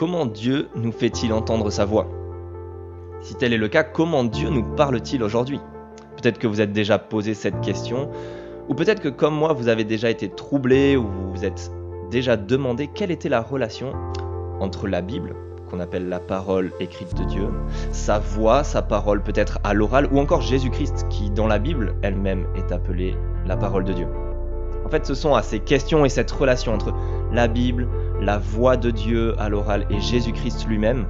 comment Dieu nous fait-il entendre sa voix? Si tel est le cas, comment Dieu nous parle-t-il aujourd'hui? Peut-être que vous êtes déjà posé cette question, ou peut-être que comme moi, vous avez déjà été troublé, ou vous vous êtes déjà demandé quelle était la relation entre la Bible, qu'on appelle la parole écrite de Dieu, sa voix, sa parole peut-être à l'oral, ou encore Jésus-Christ, qui dans la Bible elle-même est appelée la parole de Dieu. En fait, ce sont à ces questions et cette relation entre la Bible, la voix de Dieu à l'oral et Jésus-Christ lui-même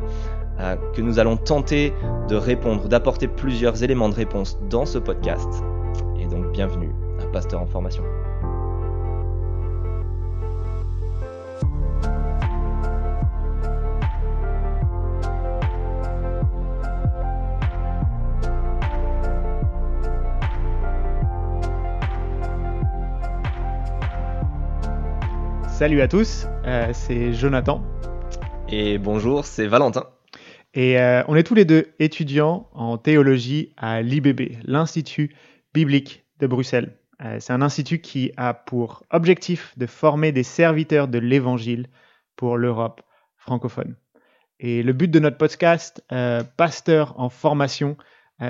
euh, que nous allons tenter de répondre, d'apporter plusieurs éléments de réponse dans ce podcast. Et donc, bienvenue à Pasteur en formation. Salut à tous, euh, c'est Jonathan. Et bonjour, c'est Valentin. Et euh, on est tous les deux étudiants en théologie à l'IBB, l'Institut biblique de Bruxelles. Euh, c'est un institut qui a pour objectif de former des serviteurs de l'Évangile pour l'Europe francophone. Et le but de notre podcast, Pasteur en formation,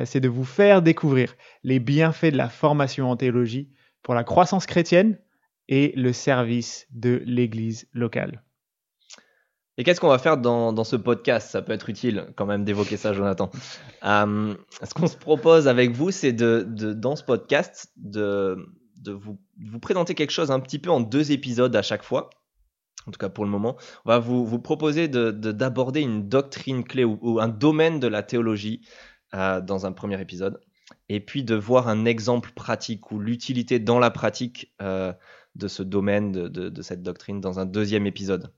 c'est de vous faire découvrir les bienfaits de la formation en théologie pour la croissance chrétienne, et le service de l'Église locale. Et qu'est-ce qu'on va faire dans, ce podcast? Ça peut être utile quand même d'évoquer ça, Jonathan. Euh, ce qu'on se propose avec vous, c'est de, dans ce podcast de, vous, présenter quelque chose un petit peu en deux épisodes à chaque fois. En tout cas pour le moment, on va vous, proposer d'aborder une doctrine clé ou, un domaine de la théologie euh, dans un premier épisode, et puis de voir un exemple pratique ou l'utilité dans la pratique euh, de ce domaine, de, cette doctrine dans un deuxième épisode.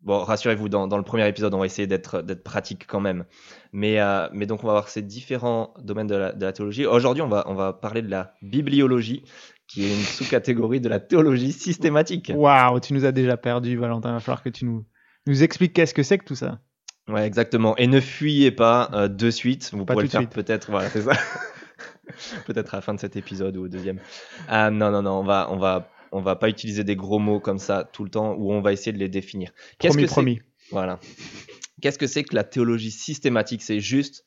Bon, rassurez-vous, dans, le premier épisode, on va essayer d'être pratique quand même. Mais, euh, mais donc, on va voir ces différents domaines de la, théologie. Aujourd'hui, on va, on va parler de la bibliologie, qui est une sous-catégorie de la théologie systématique. Waouh, tu nous as déjà perdu, Valentin. Il va falloir que tu nous, nous expliques qu'est-ce que c'est que tout ça. Ouais, exactement. Et ne fuyez pas euh, de suite. Vous pourrez le faire peut-être. Voilà, c'est ça. peut-être à la fin de cet épisode ou au deuxième. Euh, non, non, non. On va, on va on va pas utiliser des gros mots comme ça tout le temps ou on va essayer de les définir. Qu'est-ce que promis. Voilà. Qu'est-ce que c'est que la théologie systématique? C'est juste,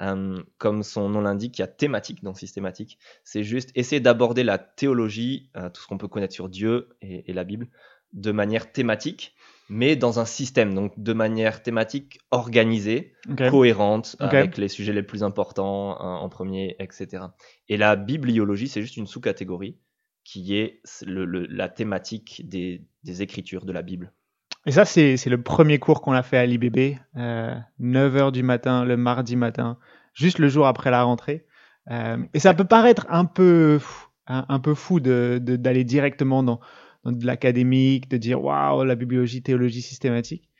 euh, comme son nom l'indique, il y a thématique dans systématique. C'est juste essayer d'aborder la théologie, euh, tout ce qu'on peut connaître sur Dieu et, la Bible, de manière thématique, mais dans un système, donc de manière thématique organisée, cohérente, avec les sujets les plus importants hein, en premier, etc. Et la bibliologie, c'est juste une sous-catégorie qui est la thématique des, Écritures de la Bible. Et ça, c'est le premier cours qu'on a fait à l'IBB, 9h du matin, le mardi matin, juste le jour après la rentrée. Euh, et ça peut paraître un peu, un, peu fou d'aller directement dans, dans de l'académique, de dire waouh, la bibliologie, théologie systématique.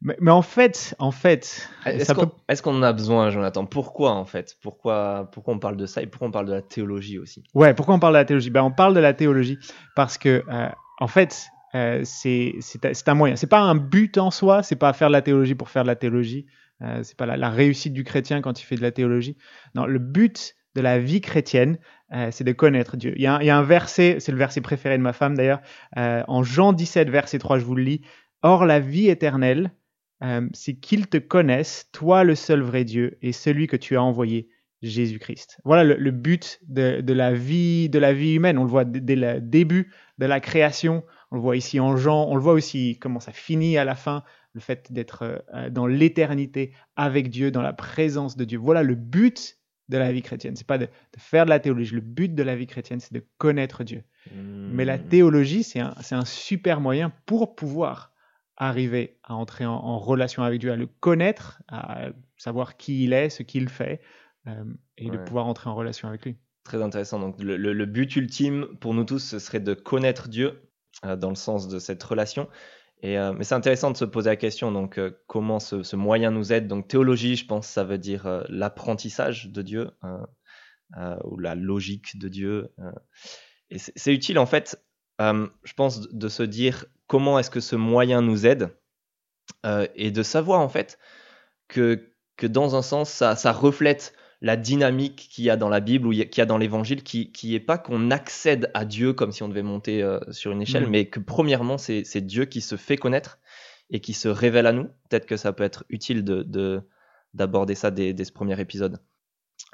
Mais, en fait, en fait, est-ce qu'on en a besoin, Jonathan? Pourquoi en fait? Pourquoi, pourquoi on parle de ça et pourquoi on parle de la théologie aussi? Ouais, pourquoi on parle de la théologie? Ben, On parle de la théologie parce que, euh, en fait, euh, c'est un moyen. C'est pas un but en soi, c'est pas faire de la théologie pour faire de la théologie. Euh, c'est pas la, réussite du chrétien quand il fait de la théologie. Non, le but de la vie chrétienne, euh, c'est de connaître Dieu. Il y, a, il y, a, un verset, c'est le verset préféré de ma femme d'ailleurs, en Jean 17, verset 3, je vous le lis. Or, la vie éternelle, euh, c'est qu'ils te connaissent, toi le seul vrai Dieu, et celui que tu as envoyé, Jésus-Christ. Voilà le, but de, la vie, de la vie humaine. On le voit dès le début de la création. On le voit ici en Jean. On le voit aussi comment ça finit à la fin. Le fait d'être euh, dans l'éternité avec Dieu, dans la présence de Dieu. Voilà le but de la vie chrétienne. C'est pas de, faire de la théologie. Le but de la vie chrétienne, c'est de connaître Dieu. Mais la mmh. théologie, c'est un super moyen pour pouvoir arriver à entrer en, relation avec Dieu, à le connaître, à savoir qui il est, ce qu'il fait, euh, et de pouvoir entrer en relation avec lui. Très intéressant. Donc le, but ultime pour nous tous, ce serait de connaître Dieu euh, dans le sens de cette relation. Et, euh, mais c'est intéressant de se poser la question, donc comment ce, moyen nous aide. Donc théologie, je pense, ça veut dire l'apprentissage de Dieu ou la logique de Dieu. et c'est utile en fait, je pense, de se dire comment est-ce que ce moyen nous aide euh, et de savoir en fait que, que dans un sens, ça, ça reflète la dynamique qu'il y a dans la Bible ou qu'il y a dans l'Évangile, qui n'est pas qu'on accède à Dieu comme si on devait monter euh, sur une échelle, mm. mais que premièrement, c'est Dieu qui se fait connaître et qui se révèle à nous. Peut-être que ça peut être utile de, d'aborder ça dès, ce premier épisode.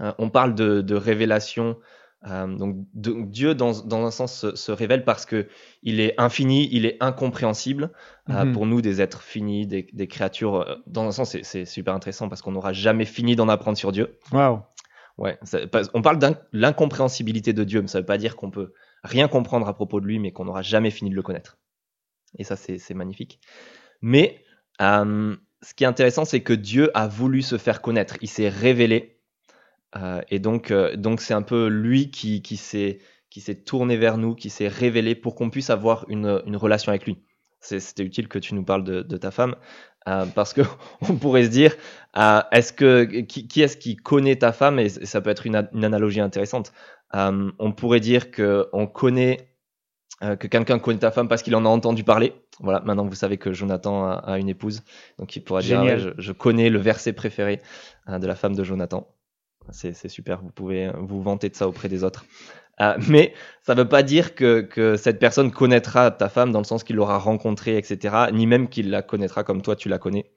Euh, on parle de, révélation. Euh, donc Dieu, dans, un sens, se, révèle parce que il est infini, il est incompréhensible euh, mhm. pour nous, des êtres finis, des, créatures. Dans un sens, c'est super intéressant parce qu'on n'aura jamais fini d'en apprendre sur Dieu. Waouh. Ouais, on parle de l'incompréhensibilité de Dieu, mais ça ne veut pas dire qu'on peut rien comprendre à propos de lui, mais qu'on n'aura jamais fini de le connaître. Et ça, c'est magnifique. Mais ce qui est intéressant, c'est que Dieu a voulu se faire connaître. Il s'est révélé. Euh, et donc, euh, donc c'est un peu lui qui, qui s'est qui s'est tourné vers nous, qui s'est révélé pour qu'on puisse avoir une, une relation avec lui. C'était utile que tu nous parles de, de ta femme, euh, parce que on pourrait se dire, est-ce que qui, qui est-ce qui connaît ta femme? Et, ça peut être une, une analogie intéressante. on pourrait dire que on connaît que quelqu'un connaît ta femme parce qu'il en a entendu parler. Voilà, maintenant vous savez que Jonathan a, une épouse, donc il pourra dire je, connais le verset préféré de la femme de Jonathan. C'est super, vous pouvez vous vanter de ça auprès des autres. Euh, mais ça ne veut pas dire que, que, cette personne connaîtra ta femme dans le sens qu'il l'aura rencontrée, etc., ni même qu'il la connaîtra comme toi tu la connais.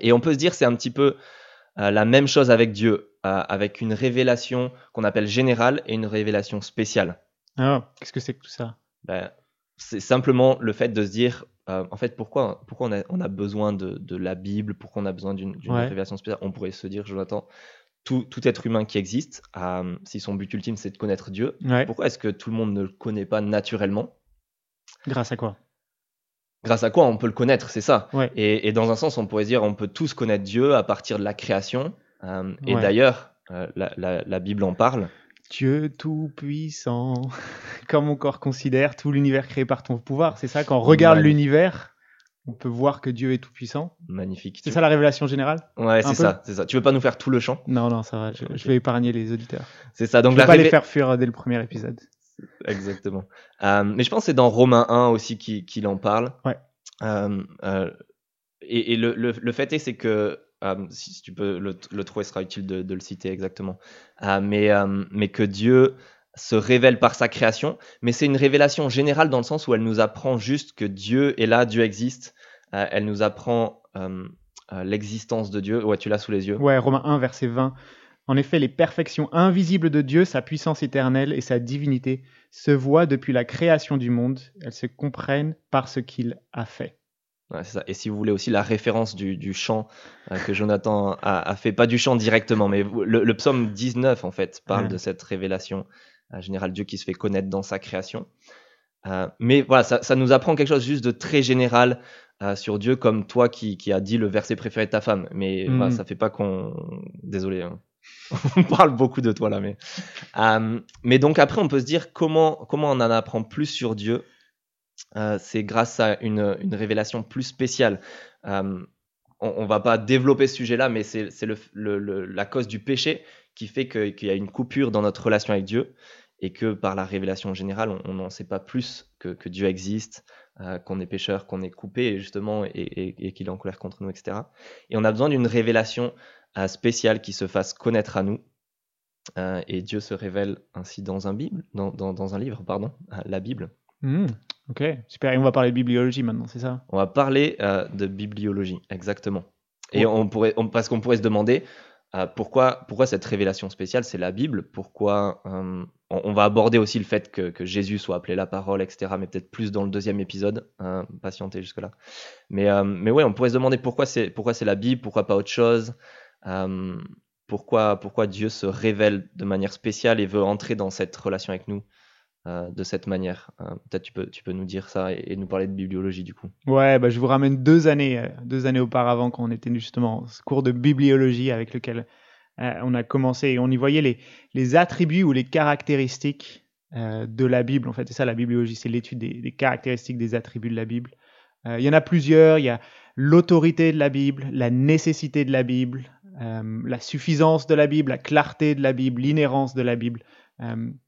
et on peut se dire c'est un petit peu la même chose avec Dieu, avec une révélation qu'on appelle générale et une révélation spéciale. Ah, qu'est-ce que c'est que tout ça? Ben, C'est simplement le fait de se dire, euh, en fait, pourquoi, pourquoi on, a, on a besoin de, de, la Bible, pourquoi on a besoin d'une révélation spéciale? On pourrait se dire, Jonathan, tout, tout être humain qui existe, euh, si son but ultime c'est de connaître Dieu, pourquoi est-ce que tout le monde ne le connaît pas naturellement? Grâce à quoi? Grâce à quoi on peut le connaître, c'est ça. Et, et, dans un sens, on pourrait dire, on peut tous connaître Dieu à partir de la création. Euh, et d'ailleurs, la, la, la Bible en parle. Dieu tout-puissant, comme mon corps considère tout l'univers créé par ton pouvoir. C'est ça, quand on regarde l'univers, on peut voir que Dieu est tout-puissant. Magnifique. C'est ça la révélation générale? Ouais, c'est ça, c'est ça. Tu veux pas nous faire tout le chant? Non, non, ça va, je, vais épargner les auditeurs. C'est ça, donc je vais pas les faire fuir dès le premier épisode. Exactement. Euh, mais je pense que c'est dans Romains 1 aussi qu'il en parle. Ouais. Euh, euh, et, le, le, fait est, c'est que si, tu peux le, trouver, sera utile de, le citer exactement. Mais, mais que Dieu se révèle par sa création, mais c'est une révélation générale dans le sens où elle nous apprend juste que Dieu est là, Dieu existe. elle nous apprend l'existence de Dieu. Ouais, tu l'as sous les yeux. Ouais, Romains 1, verset 20. En effet, les perfections invisibles de Dieu, sa puissance éternelle et sa divinité, se voient depuis la création du monde. Elles se comprennent par ce qu'il a fait. Et si vous voulez aussi la référence du, chant euh, que Jonathan a, fait, pas du chant directement, mais le, psaume 19 en fait parle de cette révélation euh, générale, Dieu qui se fait connaître dans sa création. Euh, mais voilà, ça, nous apprend quelque chose juste de très général sur Dieu, comme toi qui, qui as dit le verset préféré de ta femme. Mais mm. ça fait pas qu'on. Désolé, hein. on parle beaucoup de toi là, mais. mais donc après, on peut se dire comment, comment on en apprend plus sur Dieu euh, c'est grâce à une, révélation plus spéciale. Euh, on, ne va pas développer ce sujet-là, mais c'est la cause du péché qui fait qu'il y a une coupure dans notre relation avec Dieu et que par la révélation générale, on n'en sait pas plus que, Dieu existe, euh, qu'on est pécheur, qu'on est coupé justement et, qu'il est en colère contre nous, etc. Et on a besoin d'une révélation spéciale qui se fasse connaître à nous. et Dieu se révèle ainsi dans un, Bible, dans, un livre, pardon, la Bible. Mmh. Ok, super. Et on va parler de bibliologie maintenant, c'est ça? On va parler euh, de bibliologie, exactement. Et on pourrait, parce qu'on pourrait se demander euh, pourquoi, cette révélation spéciale, c'est la Bible Pourquoi euh, on, va aborder aussi le fait que, Jésus soit appelé la parole, etc. Mais peut-être plus dans le deuxième épisode. Hein, patienter jusque-là. Mais, mais ouais, on pourrait se demander pourquoi c'est, pourquoi c'est la Bible, pourquoi pas autre chose? Pourquoi, pourquoi Dieu se révèle de manière spéciale et veut entrer dans cette relation avec nous? Euh, de cette manière. Euh, peut-être tu peux, tu peux nous dire ça et, nous parler de bibliologie du coup. Ouais, bah, je vous ramène deux années, euh, deux années auparavant quand on était justement ce cours de bibliologie avec lequel on a commencé et on y voyait les, les attributs ou les caractéristiques de la Bible. En fait, c'est ça la bibliologie, c'est l'étude des, des, caractéristiques des attributs de la Bible. Il y en a plusieurs, il y a l'autorité de la Bible, la nécessité de la Bible, la suffisance de la Bible, la clarté de la Bible, l'inhérence de la Bible,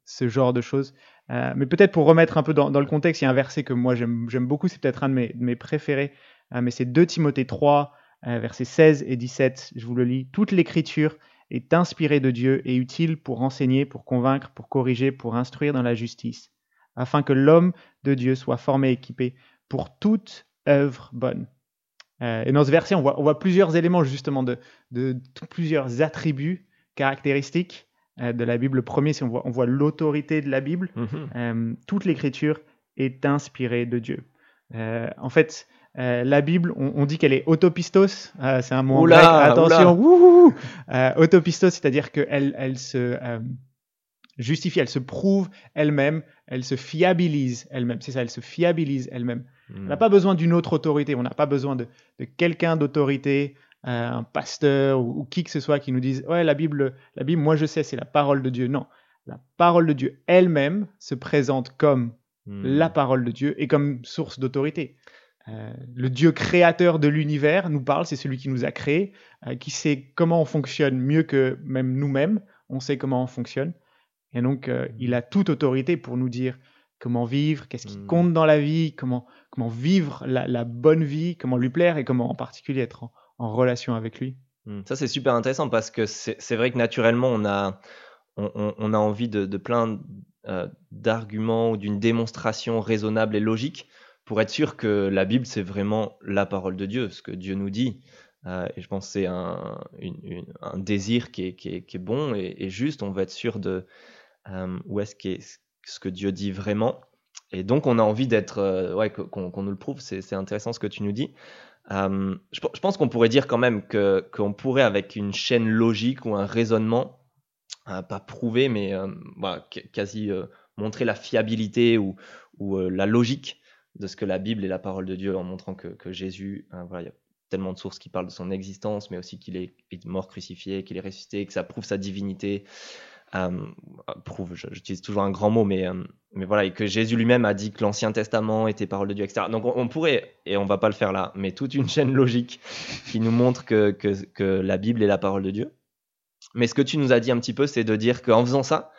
ce genre de choses. Euh, mais peut-être pour remettre un peu dans, le contexte, il y a un verset que moi j'aime beaucoup, c'est peut-être un de mes, préférés, euh, mais c'est 2 Timothée 3, euh, versets 16 et 17, je vous le lis. Toute l'écriture est inspirée de Dieu et utile pour enseigner, pour convaincre, pour corriger, pour instruire dans la justice, afin que l'homme de Dieu soit formé et équipé pour toute œuvre bonne. Euh, et dans ce verset, on voit, plusieurs éléments justement de, plusieurs attributs caractéristiques de la Bible. Le premier, c'est on voit, on voit l'autorité de la Bible. Mhm. Euh, toute l'écriture est inspirée de Dieu. Euh, en fait, euh, la Bible, on, on dit qu'elle est autopistos. Euh, c'est un mot en Oula, grec. Attention, wouhou Euh, autopistos, c'est-à-dire qu'elle elle se euh, justifie, elle se prouve elle-même, elle se fiabilise elle-même. C'est ça, elle se fiabilise elle-même. On Mhm. n'a pas besoin d'une autre autorité, on n'a pas besoin de, de quelqu'un d'autorité, euh, un pasteur ou, ou qui que ce soit qui nous dise Ouais, la Bible, la Bible, moi je sais, c'est la parole de Dieu. Non, la parole de Dieu elle-même se présente comme Mhm. la parole de Dieu et comme source d'autorité. Euh, le Dieu créateur de l'univers nous parle, c'est celui qui nous a créés, euh, qui sait comment on fonctionne mieux que même nous-mêmes, on sait comment on fonctionne. Et donc, euh, il a toute autorité pour nous dire comment vivre, qu'est-ce qui Mm. compte dans la vie, comment, comment vivre la, la bonne vie, comment lui plaire et comment en particulier être en, en relation avec lui. Mm. Ça, c'est super intéressant parce que c'est vrai que naturellement, on a, on, a envie de, plein euh, d'arguments ou d'une démonstration raisonnable et logique pour être sûr que la Bible, c'est vraiment la parole de Dieu, ce que Dieu nous dit. Euh, et je pense que c'est un, un désir qui est, qui est- qui est bon et, juste. On veut être sûr de euh, où est-ce qu'est ce que Dieu dit vraiment. Et donc, on a envie d'être, ouais, qu'on nous le prouve. C'est intéressant ce que tu nous dis. Euh, je, pe- je pense qu'on pourrait dire quand même que qu'on pourrait avec une chaîne logique ou un raisonnement, euh, pas prouver, mais euh, quasi montrer la fiabilité ou, ou la logique de ce que la Bible est la parole de Dieu en montrant que, que Jésus, voilà, il y a tellement de sources qui parlent de son existence, mais aussi qu'il est mort crucifié, qu'il est ressuscité, que ça prouve sa divinité. Euh, prouve, j'utilise toujours un grand mot, mais, euh, mais voilà, et que Jésus lui-même a dit que l'Ancien Testament était parole de Dieu, etc. Donc on, on pourrait, et on va pas le faire là, mais toute une chaîne logique qui nous montre que, que, que la Bible est la parole de Dieu. Mais ce que tu nous as dit un petit peu, c'est de dire qu'en faisant ça,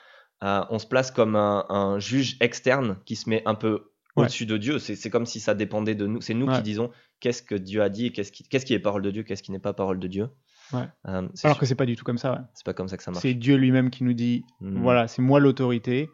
euh, on se place comme un, un juge externe qui se met un peu Ouais. au-dessus de Dieu. C'est comme si ça dépendait de nous. C'est nous Ouais. qui disons qu'est-ce que Dieu a dit, et qu'est-ce qui, qu'est-ce qui est parole de Dieu, qu'est-ce qui n'est pas parole de Dieu. Ouais. Euh, Alors que c'est pas du tout comme ça. ouais. c'est pas comme ça que ça marche. C'est Dieu lui-même qui nous dit Mm. Voilà, c'est moi l'autorité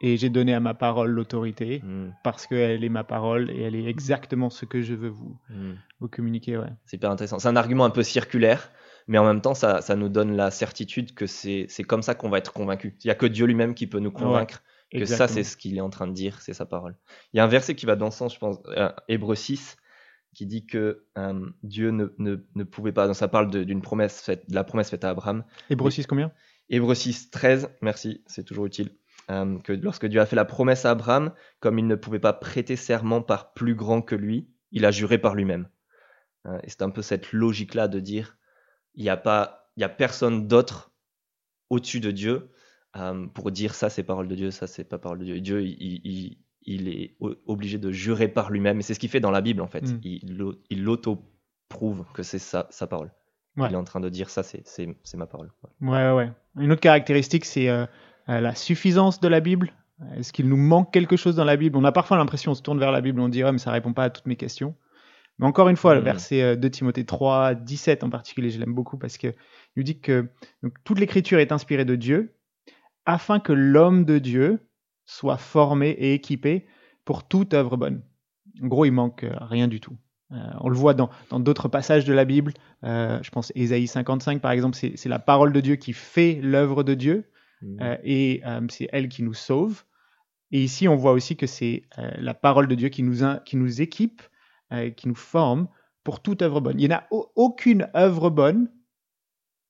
et j'ai donné à ma parole l'autorité Mm, parce qu'elle est ma parole et elle est exactement ce que je veux vous, mm. vous communiquer. Ouais. C'est hyper intéressant. C'est un argument un peu circulaire, mais en même temps, ça, ça nous donne la certitude que c'est comme ça qu'on va être convaincu. Il n'y a que Dieu lui-même qui peut nous convaincre que ça, c'est ce qu'il est en train de dire, c'est sa parole. Il y a un verset qui va dans ce sens, je pense, euh, Hébreu 6, qui dit que euh, Dieu ne, ne, ne pouvait pas, donc ça parle de- d'une promesse faite, de la promesse faite à Abraham. Hébreux 6 combien? Hébreu 6, 13, merci, c'est toujours utile. Euh, que lorsque Dieu a fait la promesse à Abraham, comme il ne pouvait pas prêter serment par plus grand que lui, il a juré par lui-même. Euh, et c'est un peu cette logique-là de dire, il n'y a pas, il y a personne d'autre au-dessus de Dieu pour dire ça c'est parole de Dieu, ça c'est pas parole de Dieu. Et Dieu, il, il- il est obligé de jurer par lui-même. Et c'est ce qu'il fait dans la Bible en fait. Mm. Il, l'au- il l'auto-prouve que c'est sa, sa parole. Ouais. Il est en train de dire ça c'est, ma parole. Ouais, ouais, ouais. Une autre caractéristique, c'est euh, euh, la suffisance de la Bible. Est-ce qu'il nous manque quelque chose dans la Bible? On a parfois l'impression, on se tourne vers la Bible, on dit, ah, mais ça répond pas à toutes mes questions. Mais encore une fois, le Mhm. verset euh, 2 Timothée 3, 17 en particulier, je l'aime beaucoup parce que il nous dit que donc, toute l'écriture est inspirée de Dieu afin que l'homme de Dieu soit formé et équipé pour toute œuvre bonne. En gros, il manque euh, rien du tout. Euh, on le voit dans d'autres passages de la Bible. Euh, je pense Ésaïe 55 par exemple, c'est la parole de Dieu qui fait l'œuvre de Dieu Mm. euh, et c'est elle qui nous sauve. Et ici, on voit aussi que c'est la parole de Dieu qui nous, in- qui nous équipe, qui nous forme pour toute œuvre bonne. Il n'y en a au- aucune œuvre bonne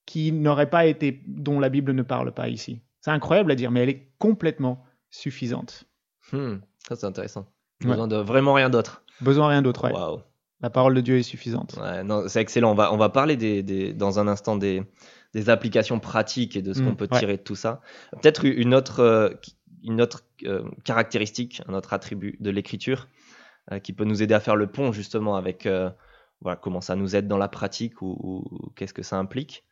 qui n'aurait pas été, dont la Bible ne parle pas ici. C'est incroyable à dire, mais elle est complètement suffisante. Hmm, ça c'est intéressant. Ouais. Besoin de vraiment rien d'autre. Besoin de rien d'autre. ouais. Waouh. La parole de Dieu est suffisante. Ouais, non, c'est excellent. On va, on va parler des, des- dans un instant des, des applications pratiques et de ce Mm, qu'on peut ouais. tirer de tout ça. Peut-être une autre, euh, une autre euh, caractéristique, un autre attribut de l'écriture euh, qui peut nous aider à faire le pont justement avec voilà, comment ça nous aide dans la pratique ou, ou qu'est-ce que ça implique.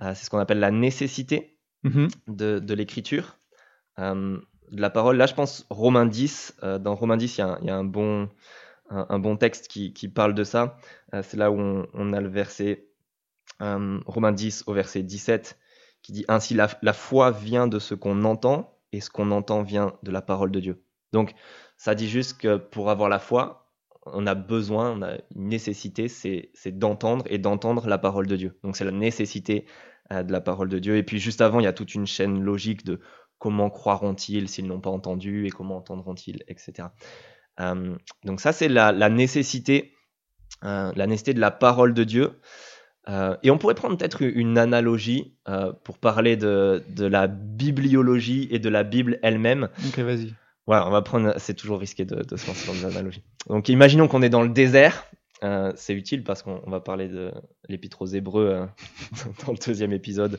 C'est ce qu'on appelle la nécessité Mhm. de, de l'écriture, de la parole. Là, je pense Romains 10. euh, dans Romains 10, il y a un, bon, un, bon texte qui, qui parle de ça. Euh, c'est là où on, a le verset euh, Romains 10 au verset 17 qui dit Ainsi la, la foi vient de ce qu'on entend et ce qu'on entend vient de la parole de Dieu. Donc, ça dit juste que pour avoir la foi, on a besoin, on a une nécessité, c'est d'entendre et d'entendre la parole de Dieu. Donc c'est la nécessité euh, de la parole de Dieu. Et puis juste avant, il y a toute une chaîne logique de comment croiront-ils s'ils n'ont pas entendu et comment entendront-ils, etc. Euh, donc ça, c'est la, nécessité, euh, la nécessité de la parole de Dieu. et on pourrait prendre peut-être une analogie pour parler de, de, la bibliologie et de la Bible elle-même. Ok, vas-y. Voilà, on va prendre. C'est toujours risqué de, se lancer dans des analogies. Donc, imaginons qu'on est dans le désert. Euh, c'est utile parce qu'on va parler de l'épître aux Hébreux euh, dans le deuxième épisode.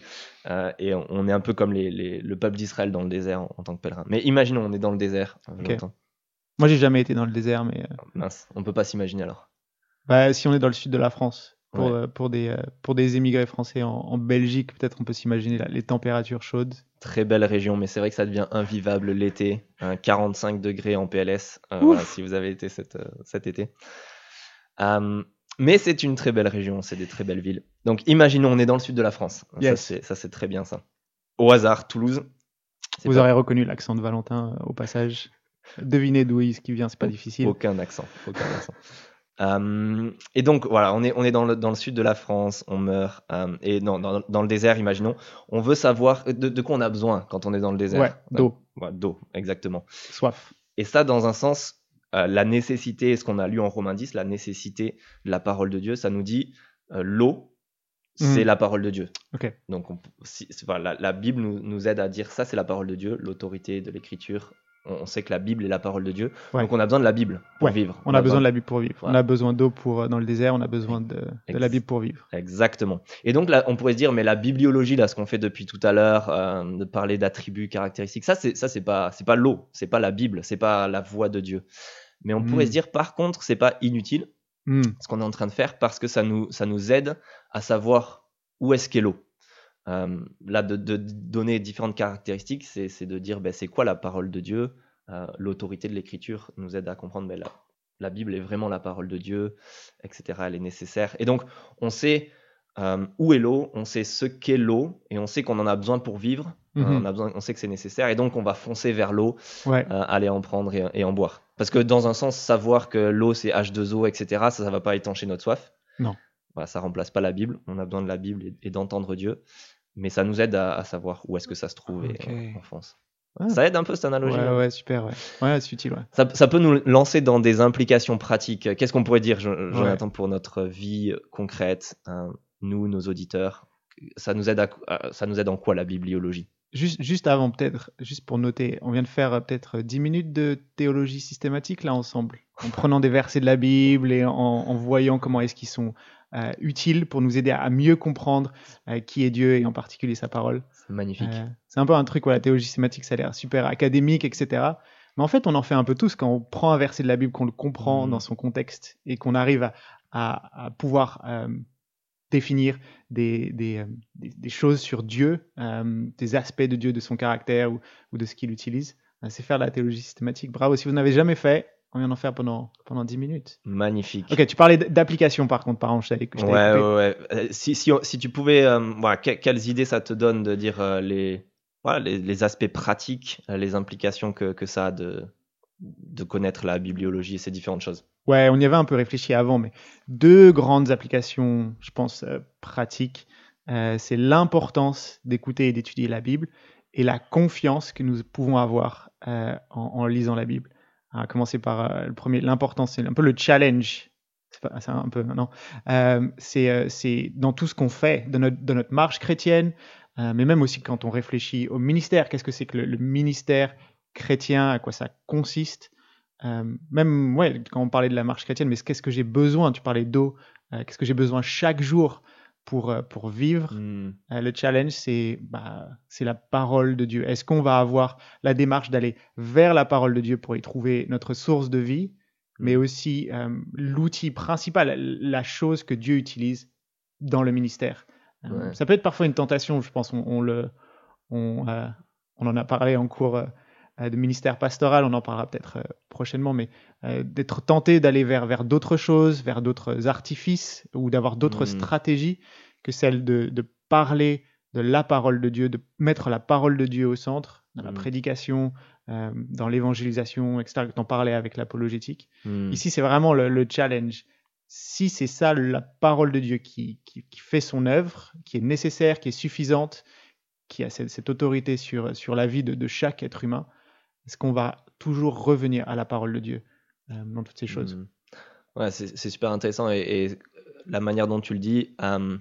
Euh, et on, est un peu comme les, le peuple d'Israël dans le désert en, tant que pèlerin. Mais imaginons, on est dans le désert. Moi, j'ai jamais été dans le désert, mais. Mince, on peut pas s'imaginer alors. Bah, si on est dans le sud de la France, pour, pour, des, pour des émigrés français en, Belgique, peut-être on peut s'imaginer les températures chaudes. Très belle région, mais c'est vrai que ça devient invivable l'été. 45 degrés en PLS, voilà, si vous avez été cet été. Mais c'est une très belle région, c'est des très belles villes. Donc imaginons, on est dans le sud de la France. Ça, c'est très bien ça. Au hasard, Toulouse. Vous aurez reconnu l'accent de Valentin au passage. Devinez d'où il vient, c'est pas difficile. Aucun accent. Aucun accent. Euh, et donc voilà, on est, on est dans, le, dans le sud de la France, on meurt. Euh, et non, dans, dans, le désert, imaginons, on veut savoir de, de, quoi on a besoin quand on est dans le désert. Ouais, d'eau. d'eau, exactement. Soif. Et ça, dans un sens, euh, la nécessité, ce qu'on a lu en Romains 10, la nécessité de la parole de Dieu, ça nous dit l'eau, c'est mhm. la parole de Dieu. Ok. Donc si, la, la, Bible nous, nous aide à dire ça, c'est la parole de Dieu, l'autorité de l'écriture, on sait que la Bible est la parole de Dieu. Donc on a besoin de la Bible pour vivre. On, a, besoin de la Bible pour vivre. On a besoin d'eau pour euh, dans le désert. On a besoin de, la Bible pour vivre. Exactement. Et donc là, on pourrait se dire, mais la bibliologie, là, ce qu'on fait depuis tout à l'heure, euh, de parler d'attributs, caractéristiques, ça, c'est ça, c'est pas, c'est pas l'eau, c'est pas la Bible, c'est pas la voix de Dieu. Mais on pourrait hmm. se dire, par contre, c'est pas inutile hmm. ce qu'on est en train de faire parce que ça nous, ça nous aide à savoir où est-ce qu'est l'eau. Euh, là, de, donner différentes caractéristiques, c'est de dire ben, c'est quoi la parole de Dieu? Euh, l'autorité de l'écriture nous aide à comprendre ben, la, la, Bible est vraiment la parole de Dieu, etc. Elle est nécessaire. Et donc, on sait euh, où est l'eau, on sait ce qu'est l'eau, et on sait qu'on en a besoin pour vivre. Mhm. on, a besoin, on sait que c'est nécessaire, et donc on va foncer vers l'eau, aller en prendre et, en boire. Parce que dans un sens, savoir que l'eau c'est H2O, etc., ça, ça va pas étancher notre soif. Non. Voilà, ça remplace pas la Bible. On a besoin de la Bible et, d'entendre Dieu mais ça nous aide à, savoir où est-ce que ça se trouve en, France. Ça aide un peu cette analogie. Ouais, ouais super. Ouais, ouais c'est utile. Ouais. Ça, ça, peut nous lancer dans des implications pratiques. Qu'est-ce qu'on pourrait dire, Jonathan, pour notre vie concrète, hein, nous, nos auditeurs? Ça nous, aide à, ça nous aide en quoi la bibliologie? Juste, juste avant, peut-être, juste pour noter, on vient de faire euh, peut-être 10 minutes de théologie systématique là ensemble, en prenant des versets de la Bible et en, en voyant comment est-ce qu'ils sont euh, utile pour nous aider à mieux comprendre euh, qui est Dieu et en particulier sa parole. C'est magnifique. Euh, c'est un peu un truc, la théologie systématique, ça a l'air super académique, etc. Mais en fait, on en fait un peu tous quand on prend un verset de la Bible, qu'on le comprend mmh. dans son contexte et qu'on arrive à, pouvoir définir des, des, choses sur Dieu, des aspects de Dieu, de son caractère ou, ou de ce qu'il utilise. C'est faire la théologie systématique. Bravo, si vous n'avez jamais fait, on vient d'en faire pendant, pendant 10 minutes. Magnifique. Ok, tu parlais d'application par contre, par je Ouais, ouais, ouais. Euh, si, si, si, tu pouvais, euh, voilà, quelles idées ça te donne de dire euh, les, voilà, les, les, aspects pratiques, les implications que, que ça a de, de connaître la bibliologie et ces différentes choses? Ouais, on y avait un peu réfléchi avant, mais deux grandes applications, je pense, pratiques. c'est l'importance d'écouter et d'étudier la Bible et la confiance que nous pouvons avoir en, en lisant la Bible à commencer par euh, le premier, l'importance, c'est un peu le challenge. C'est un peu. Euh, c'est, euh, dans tout ce qu'on fait, de notre marche chrétienne, mais même aussi quand on réfléchit au ministère, qu'est-ce que c'est que le, ministère chrétien, à quoi ça consiste. Même ouais, quand on parlait de la marche chrétienne, mais qu'est-ce que j'ai besoin? Tu parlais d'eau. qu'est-ce que j'ai besoin chaque jour pour, euh, pour vivre? Hmm. Euh, le challenge, c'est bah, la parole de Dieu. Est-ce qu'on va avoir la démarche d'aller vers la parole de Dieu pour y trouver notre source de vie, mais hmm. aussi euh, l'outil principal, la chose que Dieu utilise dans le ministère? Ça peut être parfois une tentation, je pense. On, le, on, on en a parlé en cours de ministère pastoral, on en parlera peut-être prochainement, mais d'être tenté d'aller vers, vers d'autres choses, vers d'autres artifices ou d'avoir d'autres hmm. stratégies que celle de, parler de la parole de Dieu, de mettre la parole de Dieu au centre, dans la Mm. prédication, euh, dans l'évangélisation, etc., que tu en parlais avec l'apologétique. Hmm. Ici, c'est vraiment le, le challenge. Si c'est ça la parole de Dieu qui, qui, qui fait son œuvre, qui est nécessaire, qui est suffisante, qui a cette, cette autorité sur, sur la vie de, de chaque être humain, est-ce qu'on va toujours revenir à la parole de Dieu euh, dans toutes ces choses? Mm. Ouais, c'est super intéressant et, et la manière dont tu le dis, euh,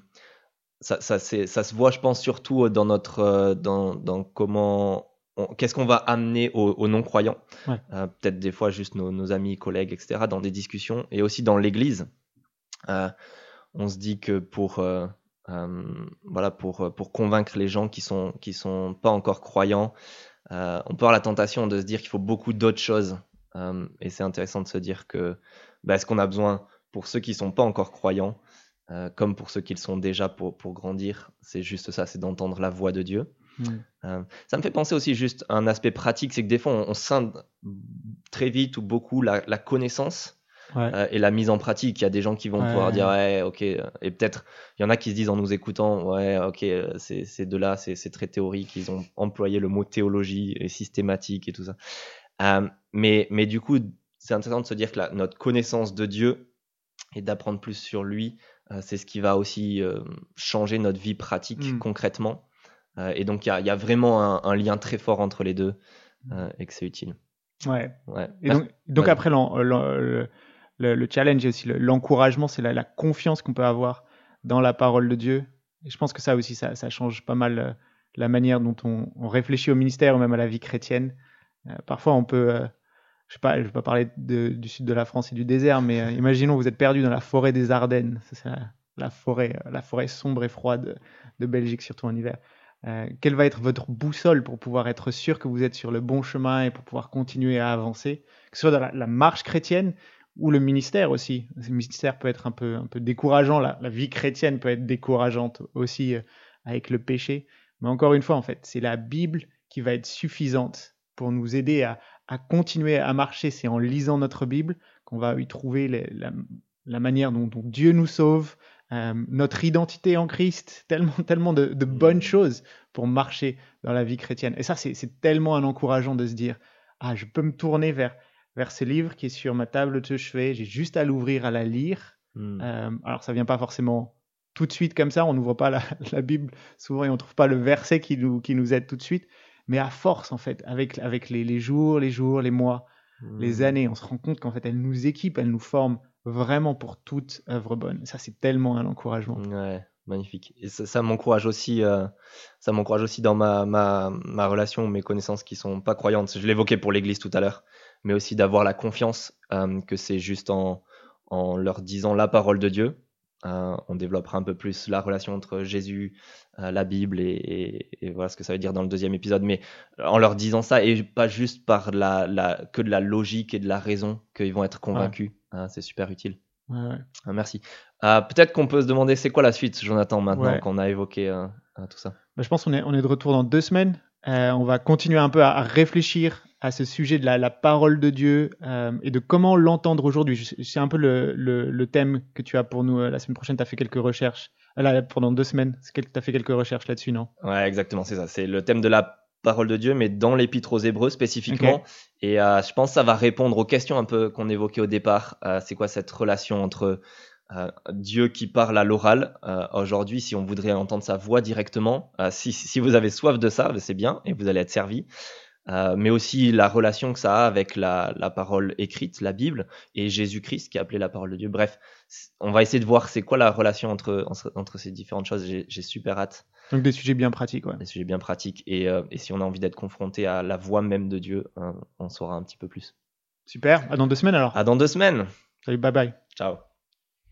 ça, ça, c'est- ça se voit, je pense, surtout dans notre, euh, dans, dans comment, qu'est-ce qu'on va amener aux, aux non-croyants, Ouais. Euh, peut-être des fois juste nos, nos amis, collègues, etc., dans des discussions et aussi dans l'Église. Euh, on se dit que pour, euh, euh, voilà, pour, pour convaincre les gens qui sont, qui sont pas encore croyants, euh, on peut avoir la tentation de se dire qu'il faut beaucoup d'autres choses. Euh, et c'est intéressant de se dire que bah, ce qu'on a besoin pour ceux qui sont pas encore croyants, euh, comme pour ceux qui le sont déjà pour, pour grandir, c'est juste ça, c'est d'entendre la voix de Dieu. Mm. Ça me fait penser aussi juste à un aspect pratique, c'est que des fois on, on scinde très vite ou beaucoup la, la connaissance Ouais. euh, et la mise en pratique. Il y a des gens qui vont Ouais. pouvoir dire ouais, ok, euh, et peut-être il y en a qui se disent en nous écoutant ouais, ok, euh, c'est de là, c'est très théorique. Ils ont employé le mot théologie et systématique et tout ça. Euh, mais mais du coup, c'est intéressant de se dire que la- notre connaissance de Dieu et d'apprendre plus sur lui, euh, c'est ce qui va aussi changer notre vie pratique Mm. concrètement. Et donc il y y a vraiment un, un lien très fort entre les deux euh, et que c'est utile. Ouais. Ouais. Et donc, après, le- le challenge et aussi le- l'encouragement, c'est la, confiance qu'on peut avoir dans la parole de Dieu. Et je pense que ça aussi, ça, change pas mal euh, la manière dont on, réfléchit au ministère ou même à la vie chrétienne. Euh, parfois, on peut, euh, je sais pas, vais pas parler du sud de la France et du désert, mais imaginons vous êtes perdu dans la forêt des Ardennes. C'est la, forêt, la forêt sombre et froide de Belgique, surtout en hiver. Quelle va être votre boussole pour pouvoir être sûr que vous êtes sur le bon chemin et pour pouvoir continuer à avancer, que ce soit dans la marche chrétienne ou le ministère aussi. Le ministère peut être un peu, un peu décourageant, la, la vie chrétienne peut être décourageante aussi euh, avec le péché. Mais encore une fois, en fait, c'est la Bible qui va être suffisante pour nous aider à, à continuer à marcher. C'est en lisant notre Bible qu'on va y trouver la, la manière dont, Dieu nous sauve, euh, notre identité en Christ, tellement, tellement de, de bonnes choses pour marcher dans la vie chrétienne. Et ça, c'est c'est tellement un encourageant de se dire, ah, je peux me tourner vers, vers ce livre qui est sur ma table de chevet, j'ai juste à l'ouvrir, à la lire. Mm. Euh, alors, ça vient pas forcément tout de suite comme ça, on n'ouvre pas la, la Bible souvent et on trouve pas le verset qui nous, qui nous aide tout de suite, mais à force, en fait, avec, avec les, les jours, les jours, les mois, les Mm. années, on se rend compte qu'en fait, elle nous équipe, elle nous forme vraiment pour toute œuvre bonne. Ça, c'est tellement un encouragement. Ouais, magnifique. Et ça, ça m'encourage aussi, euh, ça m'encourage aussi dans ma, ma, ma relation, mes connaissances qui sont pas croyantes. Je l'évoquais pour l'Église tout à l'heure, mais aussi d'avoir la confiance euh, que c'est juste en, en leur disant la parole de Dieu. euh, on développera un peu plus la relation entre Jésus, euh, la Bible et, et- et voilà ce que ça veut dire dans le deuxième épisode. Mais en leur disant ça et pas juste par la, la, que de la logique et de la raison qu'ils vont être convaincus, hein, c'est super utile. Ouais, ouais. Ah, merci. Euh, Peut-être qu'on peut se demander c'est quoi la suite, Jonathan, maintenant Ouais. qu'on a évoqué euh, tout ça. Bah, je pense qu'on est, on est de retour dans deux semaines. Euh, on va continuer un peu à, à réfléchir à ce sujet de la, la parole de Dieu euh, et de comment l'entendre aujourd'hui. C'est un peu le, le- le thème que tu as pour nous euh, la semaine prochaine. Tu as fait quelques recherches. Là, pendant deux semaines, tu as fait quelques recherches là-dessus, non? Ouais, exactement, c'est ça. C'est le thème de la parole de Dieu, mais dans l'épître aux Hébreux spécifiquement. Et je pense que ça va répondre aux questions un peu qu'on évoquait au départ. C'est quoi cette relation entre euh, Dieu qui parle à l'oral euh, aujourd'hui, si on voudrait entendre sa voix directement, euh, si, si vous avez soif de ça, c'est bien et vous allez être servi. Mais aussi la relation que ça a avec la, la parole écrite, la Bible, et Jésus-Christ qui est appelé la parole de Dieu. Bref, on va essayer de voir c'est quoi la relation entre, ces différentes choses. J'ai super hâte, Donc des sujets bien pratiques. Ouais. des sujets bien pratiques, et, et si on a envie d'être confronté à la voix même de Dieu, euh, on saura un petit peu plus. Super. À dans deux semaines alors. À dans deux semaines. Salut, bye bye. Ciao.